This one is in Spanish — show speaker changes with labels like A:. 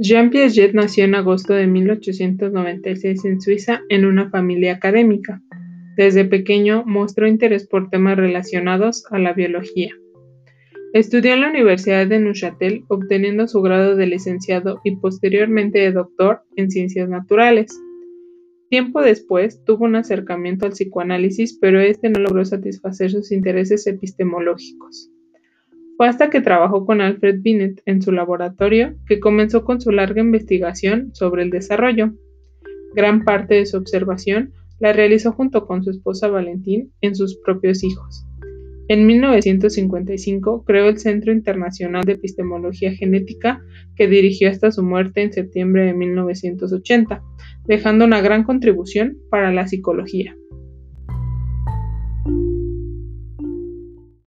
A: Jean Piaget nació en agosto de 1896 en Suiza en una familia académica. Desde pequeño mostró interés por temas relacionados a la biología. Estudió en la Universidad de Neuchâtel, obteniendo su grado de licenciado y posteriormente de doctor en ciencias naturales. Tiempo después tuvo un acercamiento al psicoanálisis, pero este no logró satisfacer sus intereses epistemológicos. Fue hasta que trabajó con Alfred Binet en su laboratorio que comenzó con su larga investigación sobre el desarrollo. Gran parte de su observación la realizó junto con su esposa Valentín en sus propios hijos. En 1955 creó el Centro Internacional de Epistemología Genética, que dirigió hasta su muerte en septiembre de 1980, dejando una gran contribución para la psicología.